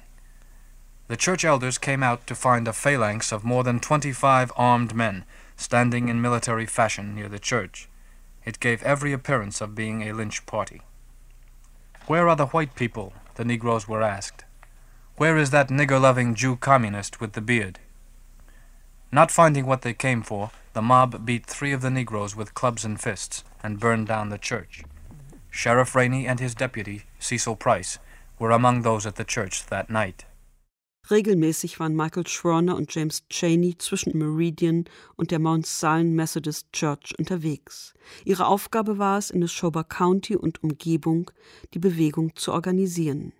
Speaker 19: The church elders came out to find a phalanx of more than twenty-five armed men standing in military fashion near the church. It gave every appearance of being a lynch party. Where are the white people? The Negroes were asked. Where is that nigger-loving Jew communist with the beard? Not finding what they came for, the mob beat three of the Negroes with clubs and fists and burned down the church. Sheriff Rainey and his deputy, Cecil Price, were among those at the church that night.
Speaker 2: Regelmäßig waren Michael Schwerner und James Cheney zwischen Meridian und der Mount Zion Methodist Church unterwegs. Ihre Aufgabe war es, in Neshoba County und Umgebung die Bewegung zu organisieren.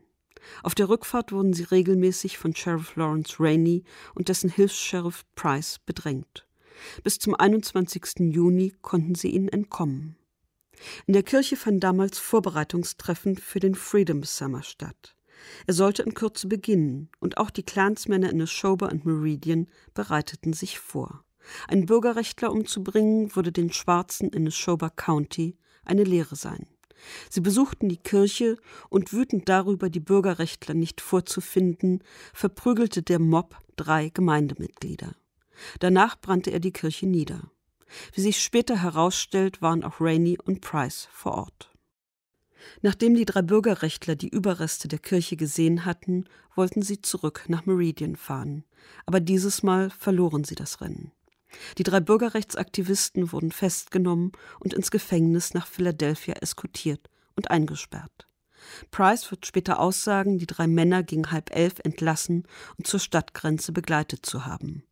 Speaker 2: Auf der Rückfahrt wurden sie regelmäßig von Sheriff Lawrence Rainey und dessen Hilfs-Sheriff Price bedrängt. Bis zum 21. Juni konnten sie ihnen entkommen. In der Kirche fand damals Vorbereitungstreffen für den Freedom Summer statt. Er sollte in Kürze beginnen, und auch die Clansmänner in Neshoba und Meridian bereiteten sich vor. Ein Bürgerrechtler umzubringen, würde den Schwarzen in Neshoba County eine Lehre sein. Sie besuchten die Kirche und wütend darüber, die Bürgerrechtler nicht vorzufinden, verprügelte der Mob drei Gemeindemitglieder. Danach brannte er die Kirche nieder. Wie sich später herausstellt, waren auch Rainey und Price vor Ort. Nachdem die drei Bürgerrechtler die Überreste der Kirche gesehen hatten, wollten sie zurück nach Meridian fahren. Aber dieses Mal verloren sie das Rennen. Die drei Bürgerrechtsaktivisten wurden festgenommen und ins Gefängnis nach Philadelphia eskortiert und eingesperrt. Price wird später aussagen, die drei Männer gegen halb elf entlassen und zur Stadtgrenze begleitet zu haben.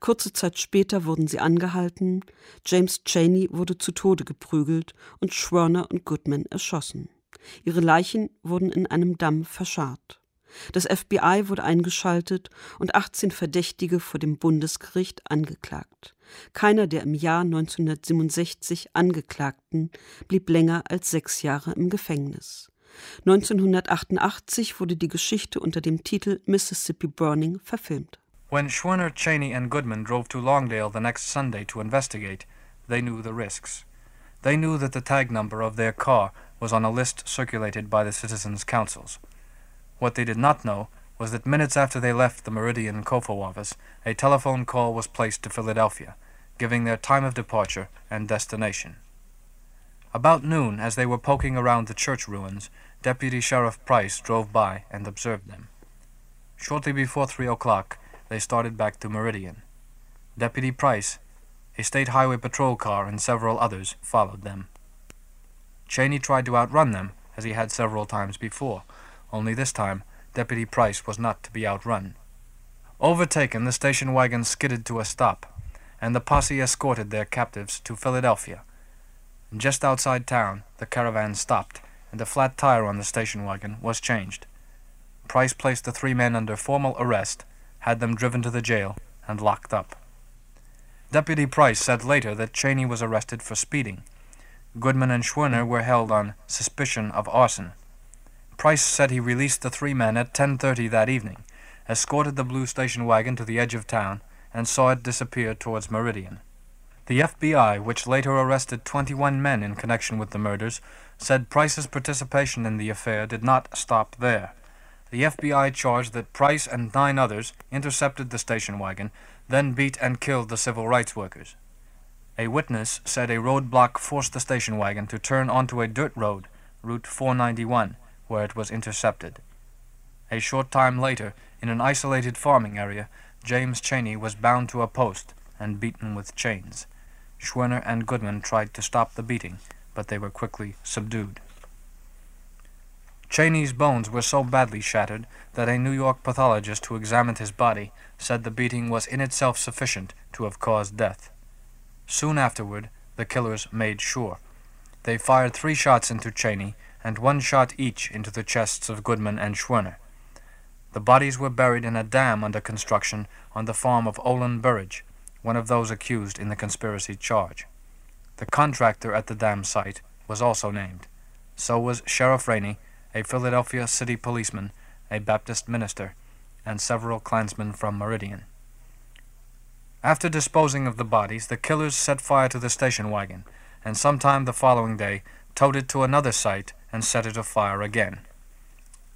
Speaker 2: Kurze Zeit später wurden sie angehalten, James Cheney wurde zu Tode geprügelt und Schwerner und Goodman erschossen. Ihre Leichen wurden in einem Damm verscharrt. Das FBI wurde eingeschaltet und 18 Verdächtige vor dem Bundesgericht angeklagt. Keiner der im Jahr 1967 Angeklagten blieb länger als sechs Jahre im Gefängnis. 1988 wurde die Geschichte unter dem Titel Mississippi Burning verfilmt.
Speaker 19: When Schwerner, Cheney, and Goodman drove to Longdale the next Sunday to investigate, they knew the risks. They knew that the tag number of their car was on a list circulated by the citizens' councils. What they did not know was that minutes after they left the Meridian COFO office, a telephone call was placed to Philadelphia, giving their time of departure and destination. About noon, as they were poking around the church ruins, Deputy Sheriff Price drove by and observed them. Shortly before three o'clock, they started back to Meridian. Deputy Price, a state highway patrol car, and several others followed them. Chaney tried to outrun them, as he had several times before, only this time Deputy Price was not to be outrun. Overtaken, the station wagon skidded to a stop, and the posse escorted their captives to Philadelphia. Just outside town, the caravan stopped, and the flat tire on the station wagon was changed. Price placed the three men under formal arrest, had them driven to the jail, and locked up. Deputy Price said later that Chaney was arrested for speeding. Goodman and Schwerner were held on suspicion of arson. Price said he released the three men at 10:30 that evening, escorted the blue station wagon to the edge of town, and saw it disappear towards Meridian. The FBI, which later arrested 21 men in connection with the murders, said Price's participation in the affair did not stop there. The FBI charged that Price and nine others intercepted the station wagon, then beat and killed the civil rights workers. A witness said a roadblock forced the station wagon to turn onto a dirt road, Route 491, where it was intercepted. A short time later, in an isolated farming area, James Chaney was bound to a post and beaten with chains. Schwerner and Goodman tried to stop the beating, but they were quickly subdued. Chaney's bones were so badly shattered that a New York pathologist who examined his body said the beating was in itself sufficient to have caused death. Soon afterward, the killers made sure. They fired three shots into Chaney and one shot each into the chests of Goodman and Schwerner. The bodies were buried in a dam under construction on the farm of Olen Burrage, one of those accused in the conspiracy charge. The contractor at the dam site was also named. So was Sheriff Rainey a Philadelphia city policeman, a Baptist minister, and several Klansmen from Meridian. After disposing of the bodies, the killers set fire to the station wagon, and sometime the following day towed it to another site and set it afire again.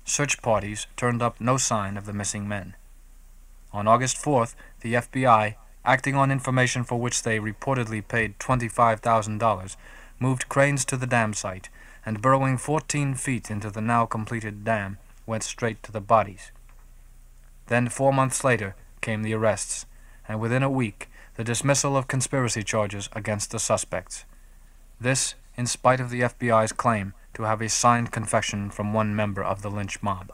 Speaker 19: Search parties turned up no sign of the missing men. On August 4th, the FBI, acting on information for which they reportedly paid $25,000, moved cranes to the dam site and burrowing 14 feet into the now completed dam, went straight to the bodies. Then, four months later, came the arrests, and within a week, the dismissal of conspiracy charges against the suspects. This, in spite of the FBI's claim to have a signed confession from one member of the lynch mob.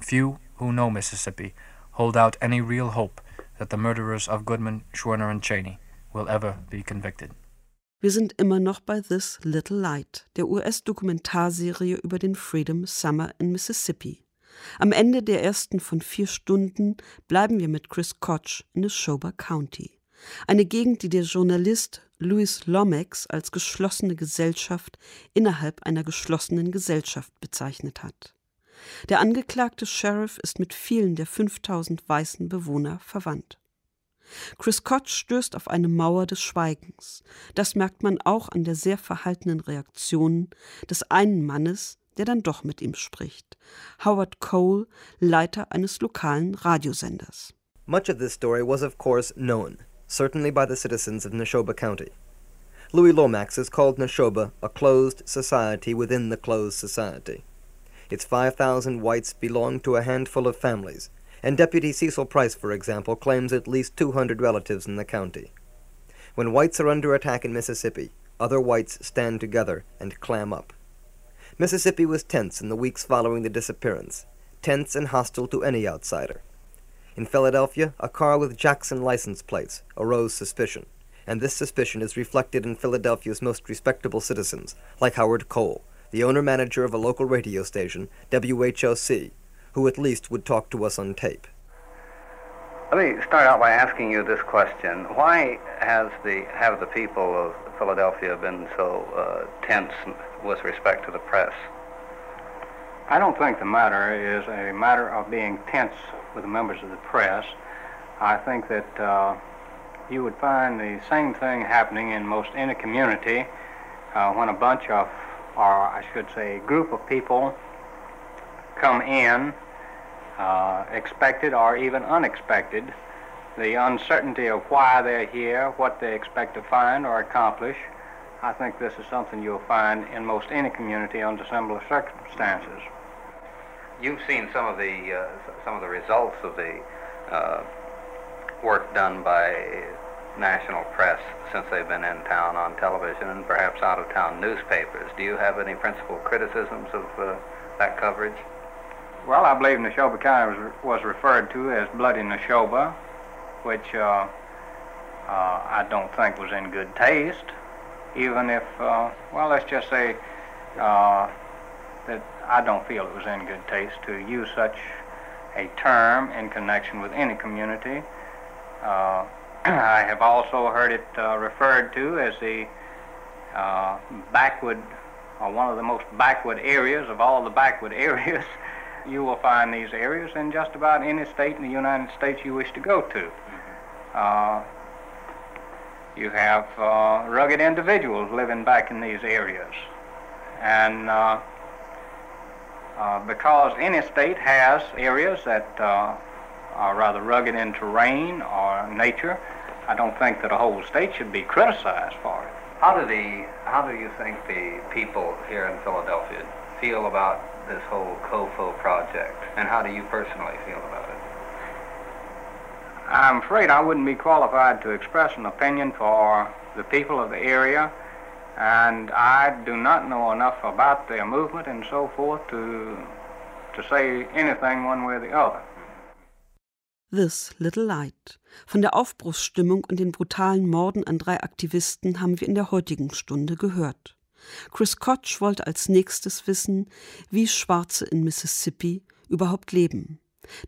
Speaker 19: Few who know Mississippi hold out any real hope that the murderers of Goodman, Schwerner, and Chaney will ever be convicted.
Speaker 2: Wir sind immer noch bei This Little Light, der US-Dokumentarserie über den Freedom Summer in Mississippi. Am Ende der ersten von vier Stunden bleiben wir mit Chris Koch in Neshoba County. Eine Gegend, die der Journalist Louis Lomax als geschlossene Gesellschaft innerhalb einer geschlossenen Gesellschaft bezeichnet hat. Der angeklagte Sheriff ist mit vielen der 5000 weißen Bewohner verwandt. Chris Koch stößt auf eine Mauer des Schweigens. Das merkt man auch an der sehr verhaltenen Reaktion des einen Mannes, der dann doch mit ihm spricht. Howard Cole, Leiter eines lokalen Radiosenders.
Speaker 6: Much of this story was of course known, certainly by the citizens of Neshoba County. Louis Lomax has called Neshoba a closed society within the closed society. Its 5,000 whites belong to a handful of families, and Deputy Cecil Price, for example, claims at least 200 relatives in the county. When whites are under attack in Mississippi, other whites stand together and clam up. Mississippi was tense in the weeks following the disappearance, tense and hostile to any outsider. In Philadelphia, a car with Jackson license plates arose suspicion, and this suspicion is reflected in Philadelphia's most respectable citizens, like Howard Cole, the owner manager of a local radio station, WHOC, who at least would talk to us on tape.
Speaker 20: Let me start out by asking you this question: Why has the have the people of Philadelphia been so uh, tense with respect to the press?
Speaker 21: I don't think the matter is a matter of being tense with the members of the press. I think that uh, you would find the same thing happening in most any community uh, when a bunch of, or I should say, a group of people come in, uh, expected or even unexpected, the uncertainty of why they're here, what they expect to find or accomplish. I think this is something you'll find in most any community under similar circumstances.
Speaker 20: You've seen some of the uh, some of the results of the uh, work done by national press since they've been in town on television and perhaps out of town newspapers. Do you have any principal criticisms of uh, that coverage?
Speaker 21: Well, I believe Neshoba County was, was referred to as Bloody Neshoba, which uh, uh, I don't think was in good taste, even if, uh, well, let's just say uh, that I don't feel it was in good taste to use such a term in connection with any community. Uh, I have also heard it uh, referred to as the uh, backward, or one of the most backward areas of all the backward areas. you will find these areas in just about any state in the United States you wish to go to. Uh, you have uh, rugged individuals living back in these areas. And uh, uh, because any state has areas that uh, are rather rugged in terrain or nature, I don't think that a whole state should be criticized for it.
Speaker 20: How do the how do you think the people here in Philadelphia feel about this whole COFO project, and how do you personally feel about it?
Speaker 21: I'm afraid I wouldn't be qualified to express an opinion for the people of the area, and I do not know enough about their movement and so forth to to say anything one way or the other.
Speaker 2: This Little Light. Von der Aufbruchsstimmung und den brutalen Morden an drei Aktivisten haben wir in der heutigen Stunde gehört. Chris Koch wollte als nächstes wissen, wie Schwarze in Mississippi überhaupt leben.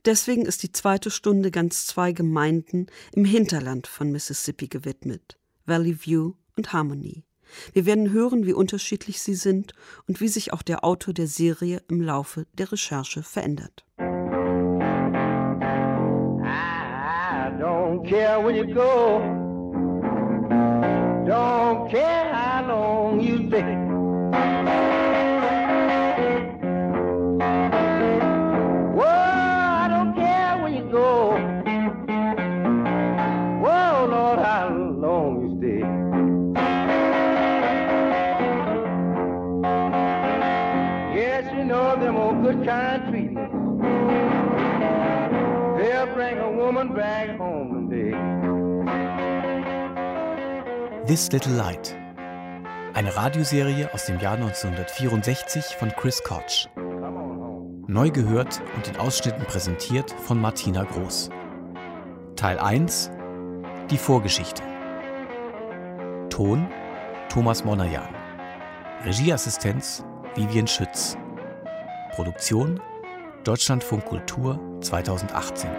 Speaker 2: Deswegen ist die zweite Stunde ganz zwei Gemeinden im Hinterland von Mississippi gewidmet, Valley View und Harmony. Wir werden hören, wie unterschiedlich sie sind und wie sich auch der Autor der Serie im Laufe der Recherche verändert.
Speaker 10: Don't care where you go. Don't care
Speaker 4: This Little Light. Eine Radioserie aus dem Jahr 1964 von Chris Koch. Neu gehört und in Ausschnitten präsentiert von Martina Groß. Teil 1 Die Vorgeschichte. Ton Thomas Monajan. Regieassistenz Vivian Schütz. Produktion Deutschlandfunk Kultur 2018.